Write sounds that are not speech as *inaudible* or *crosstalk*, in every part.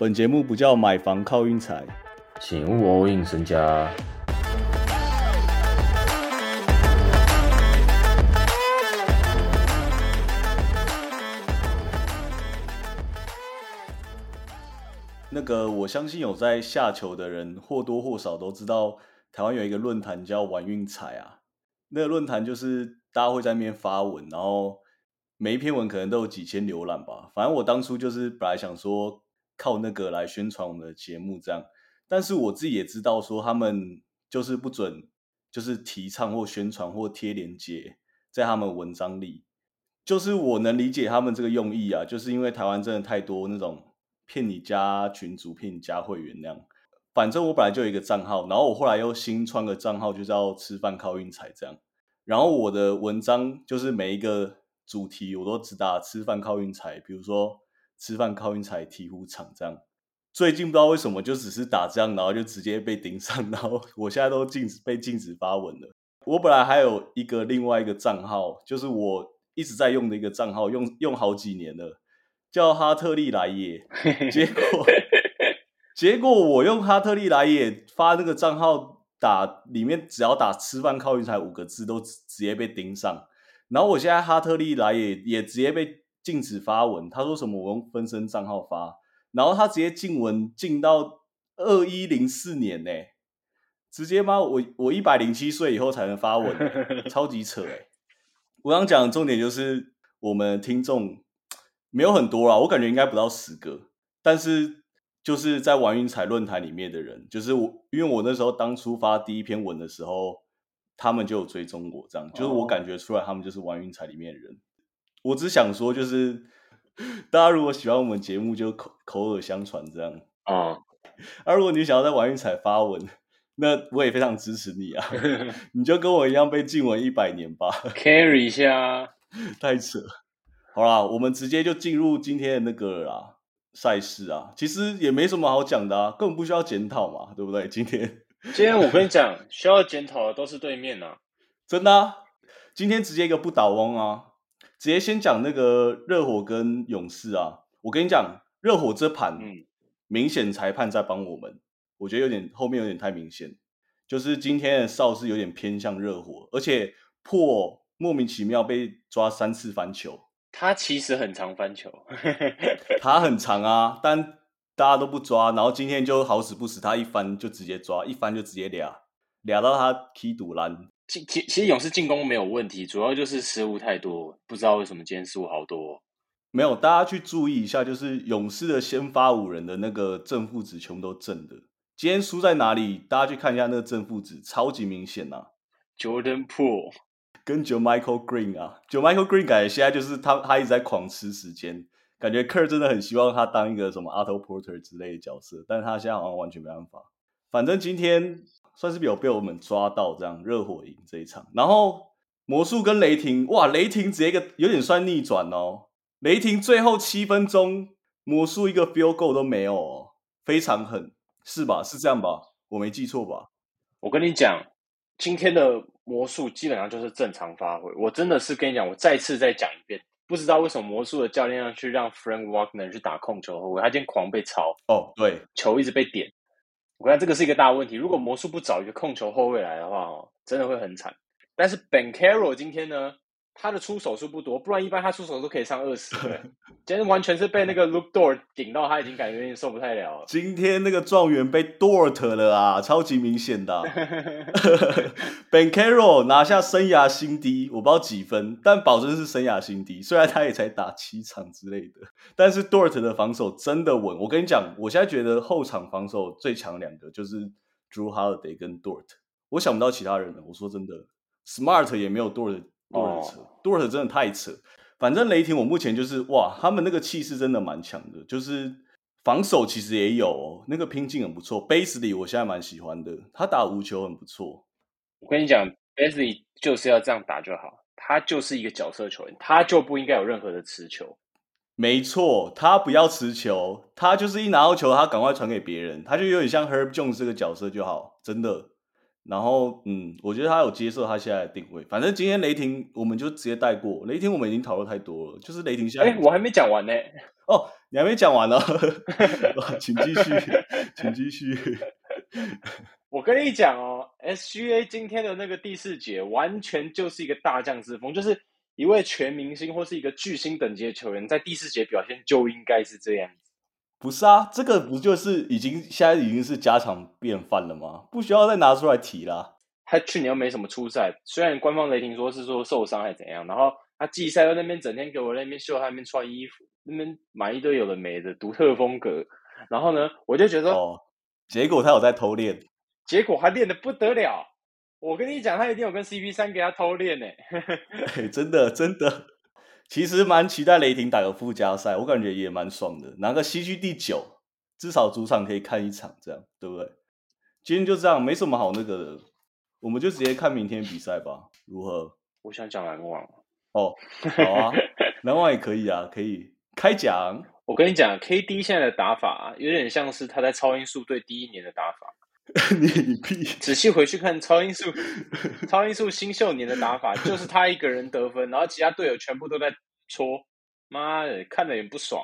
本节目不叫买房靠运财，请勿 all in 身家。那个我相信有在下球的人或多或少都知道，台湾有一个论坛叫玩运财啊。那个论坛就是大家会在那边发文，然后每一篇文可能都有几千浏览吧。反正我当初就是本来想说靠那个来宣传我们的节目这样，但是我自己也知道说他们就是不准，就是提倡或宣传或贴链接在他们文章里。就是我能理解他们这个用意啊，就是因为台湾真的太多那种。骗你加群主，骗你加会员那样。反正我本来就有一个账号，然后我后来又新创个账号，就叫吃饭靠运财这样。然后我的文章就是每一个主题我都只打吃饭靠运财，比如说吃饭靠运财提壶场这样。最近不知道为什么就只是打这样，然后就直接被盯上，*laughs* 然后我现在都禁止被禁止发文了。我本来还有一个另外一个账号，就是我一直在用的一个账号，用用好几年了。叫哈特利来也，结果 *laughs* 结果我用哈特利来也发那个账号打里面，只要打吃饭靠运彩五个字都直接被盯上，然后我现在哈特利来也也直接被禁止发文，他说什么我用分身账号发，然后他直接禁文禁到二一零四年呢，直接吗？我我一百零七岁以后才能发文，*laughs* 超级扯哎！我想讲的重点就是我们听众。没有很多啦，我感觉应该不到十个。但是就是在玩云彩论坛里面的人，就是我，因为我那时候当初发第一篇文的时候，他们就有追踪我，这样就是我感觉出来他们就是玩云彩里面的人。我只想说，就是大家如果喜欢我们节目，就口口耳相传这样啊。而如果你想要在玩云彩发文，那我也非常支持你啊。*laughs* 你就跟我一样被禁文一百年吧，carry 一下，*laughs* 太扯。好啦，我们直接就进入今天的那个啦赛事啊，其实也没什么好讲的啊，根本不需要检讨嘛，对不对？今天今天我跟你 *laughs* 讲，需要检讨的都是对面呐，真的。啊。今天直接一个不倒翁啊，直接先讲那个热火跟勇士啊。我跟你讲，热火这盘，嗯，明显裁判在帮我们，我觉得有点后面有点太明显，就是今天的哨是有点偏向热火，而且破莫名其妙被抓三次翻球。他其实很常翻球，*laughs* 他很长啊，但大家都不抓，然后今天就好死不死，他一翻就直接抓，一翻就直接俩俩到他踢堵篮。其其其实勇士进攻没有问题，主要就是失误太多，不知道为什么今天失误好多。没有，大家去注意一下，就是勇士的先发五人的那个正负值全部都正的。今天输在哪里？大家去看一下那个正负值，超级明显呐。Jordan Poole。跟 Joe Michael Green 啊，Joe Michael Green 感觉现在就是他，他一直在狂吃时间，感觉 Kerr 真的很希望他当一个什么 Otto Porter 之类的角色，但是他现在好像完全没办法。反正今天算是有被我们抓到这样热火赢这一场，然后魔术跟雷霆，哇，雷霆直接一个有点算逆转哦，雷霆最后七分钟魔术一个 Field Goal 都没有，哦，非常狠，是吧？是这样吧？我没记错吧？我跟你讲。今天的魔术基本上就是正常发挥。我真的是跟你讲，我再次再讲一遍，不知道为什么魔术的教练要去让 Frank Wagner 去打控球后卫，他今天狂被抄哦，对，球一直被点。我看这个是一个大问题。如果魔术不找一个控球后卫来的话，哦，真的会很惨。但是 Ben Carroll 今天呢？他的出手数不多，不然一般他出手都可以上二十。*laughs* 今天完全是被那个 Luke Dort 顶到，他已经感觉有点受不太了。今天那个状元被 Dort 了啊，超级明显的。*laughs* Ben Carroll 拿下生涯新低，我不知道几分，但保证是生涯新低。虽然他也才打七场之类的，但是 Dort 的防守真的稳。我跟你讲，我现在觉得后场防守最强两个就是 Drew Holiday 跟 Dort，我想不到其他人了。我说真的，Smart 也没有 Dort。多尔扯，多尔真的太扯。反正雷霆，我目前就是哇，他们那个气势真的蛮强的，就是防守其实也有那个拼劲很不错。b a s l y 我现在蛮喜欢的，他打无球很不错。我跟你讲 b a s l y 就是要这样打就好，他就是一个角色球员，他就不应该有任何的持球。没错，他不要持球，他就是一拿到球，他赶快传给别人，他就有点像 Herb Jones 这个角色就好，真的。然后，嗯，我觉得他有接受他现在的定位。反正今天雷霆我们就直接带过。雷霆我们已经讨论太多了，就是雷霆现在。哎，我还没讲完呢。哦，你还没讲完呢，*laughs* 请继续，请继续。*laughs* 我跟你讲哦，SGA 今天的那个第四节完全就是一个大将之风，就是一位全明星或是一个巨星等级的球员，在第四节表现就应该是这样子。不是啊，这个不就是已经现在已经是家常便饭了吗？不需要再拿出来提啦。他去年又没什么出赛，虽然官方雷霆说是说受伤还是怎样，然后他季赛在那边整天给我那边秀，他那边穿衣服，那边买一堆有的没的独特风格，然后呢，我就觉得哦，结果他有在偷练。结果还练的不得了，我跟你讲，他一定有跟 CP 三给他偷练呢。真的真的，其实蛮期待雷霆打个附加赛，我感觉也蛮爽的，拿个西区第九，至少主场可以看一场，这样对不对？今天就这样，没什么好那个的，我们就直接看明天比赛吧，如何？我想讲篮网哦，好啊，篮网也可以啊，可以开讲。我跟你讲，KD 现在的打法有点像是他在超音速队第一年的打法。*laughs* 你屁！仔细回去看超音速，超音速新秀年的打法，就是他一个人得分，然后其他队友全部都在戳，妈的，看的也不爽。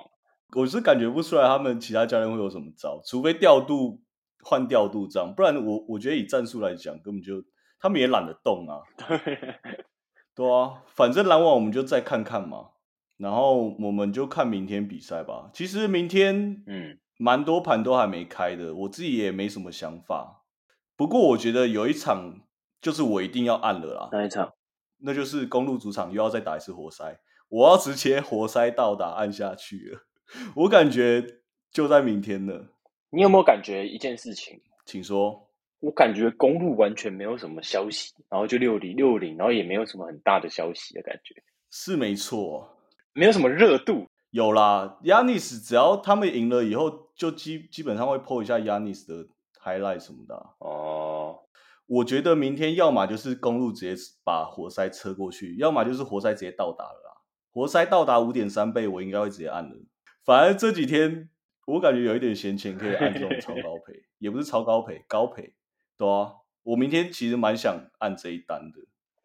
我是感觉不出来他们其他教练会有什么招，除非调度换调度这样，不然我我觉得以战术来讲，根本就他们也懒得动啊。*laughs* 对啊，反正篮网我们就再看看嘛，然后我们就看明天比赛吧。其实明天，嗯。蛮多盘都还没开的，我自己也没什么想法。不过我觉得有一场就是我一定要按了啦。哪一场？那就是公路主场又要再打一次活塞，我要直接活塞到达按下去了。*laughs* 我感觉就在明天了。你有没有感觉一件事情？请说。我感觉公路完全没有什么消息，然后就六零六零，然后也没有什么很大的消息的感觉。是没错，没有什么热度。有啦，Yanis 只要他们赢了以后，就基基本上会 po 一下 Yanis 的 highlight 什么的。哦，我觉得明天要么就是公路直接把活塞车过去，要么就是活塞直接到达了啦。活塞到达五点三倍，我应该会直接按了。反正这几天我感觉有一点闲钱，可以按这种超高赔，*laughs* 也不是超高赔，高赔。对啊，我明天其实蛮想按这一单的。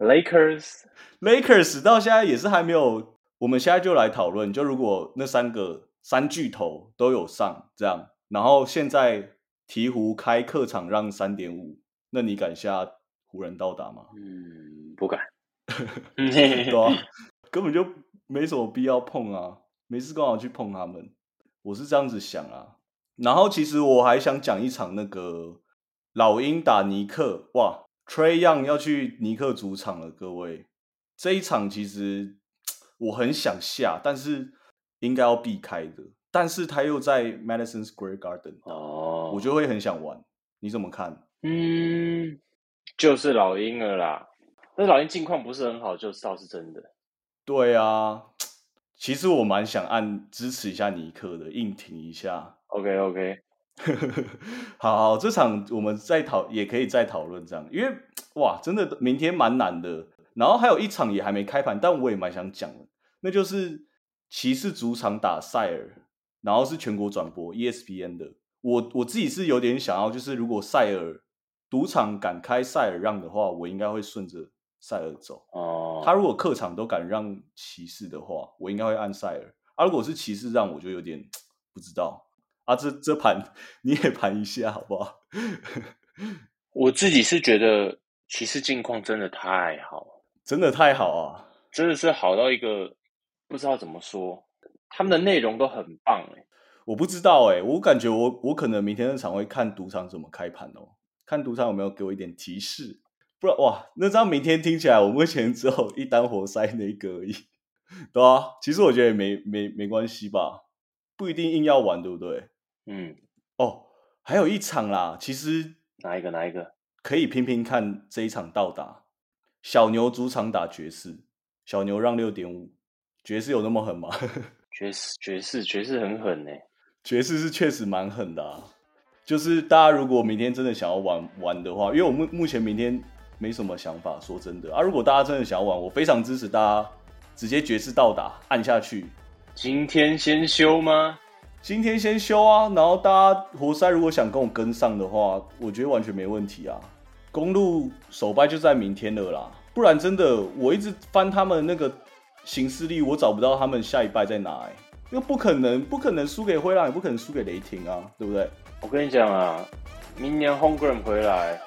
Lakers，Lakers 到现在也是还没有。我们现在就来讨论，就如果那三个三巨头都有上这样，然后现在鹈鹕开客场让三点五，那你敢下湖人到达吗？嗯，不敢。*laughs* *laughs* 对啊，根本就没什么必要碰啊，没事干嘛去碰他们？我是这样子想啊。然后其实我还想讲一场那个老鹰打尼克，哇，Trey Young 要去尼克主场了，各位，这一场其实。*tsk* 我很想下，但是应该要避开的。但是他又在 Madison Square Garden，哦，我就会很想玩。你怎么看？嗯，就是老鹰了啦。那老鹰近况不是很好，就倒是真的。对啊，其实我蛮想按支持一下尼克的，硬挺一下。OK OK，*laughs* 好好，这场我们再讨，也可以再讨论这样，因为哇，真的明天蛮难的。然后还有一场也还没开盘，但我也蛮想讲的。那就是骑士主场打塞尔，然后是全国转播 ESPN 的。我我自己是有点想要，就是如果塞尔赌场敢开塞尔让的话，我应该会顺着塞尔走。哦，他如果客场都敢让骑士的话，我应该会按塞尔。啊，如果是骑士让，我就有点 *tsk* 不知道。啊，这这盘你也盘一下好不好？*laughs* 我自己是觉得骑士近况真的太好，真的太好啊，真的是好到一个。不知道怎么说，他们的内容都很棒哎，我不知道哎，我感觉我我可能明天那场会看赌场怎么开盘哦，看赌场有没有给我一点提示，不然哇，那这样明天听起来我目前只有一单活塞那个而已，对啊，其实我觉得也没没没关系吧，不一定硬要玩，对不对？嗯，哦，还有一场啦，其实哪一个哪一个可以拼拼看这一场到达，小牛主场打爵士，小牛让六点五。爵士有那么狠吗？*laughs* 爵士爵士爵士很狠呢，爵士是确实蛮狠的啊。就是大家如果明天真的想要玩玩的话，因为我目目前明天没什么想法，说真的啊。如果大家真的想要玩，我非常支持大家直接爵士到达按下去。今天先修吗？今天先修啊。然后大家活塞如果想跟我跟上的话，我觉得完全没问题啊。公路首败就在明天了啦，不然真的我一直翻他们那个。新势力，我找不到他们下一拜在哪哎，又不可能，不可能输给灰狼，也不可能输给雷霆啊，对不对？我跟你讲啊，明年 Homegrown 回来，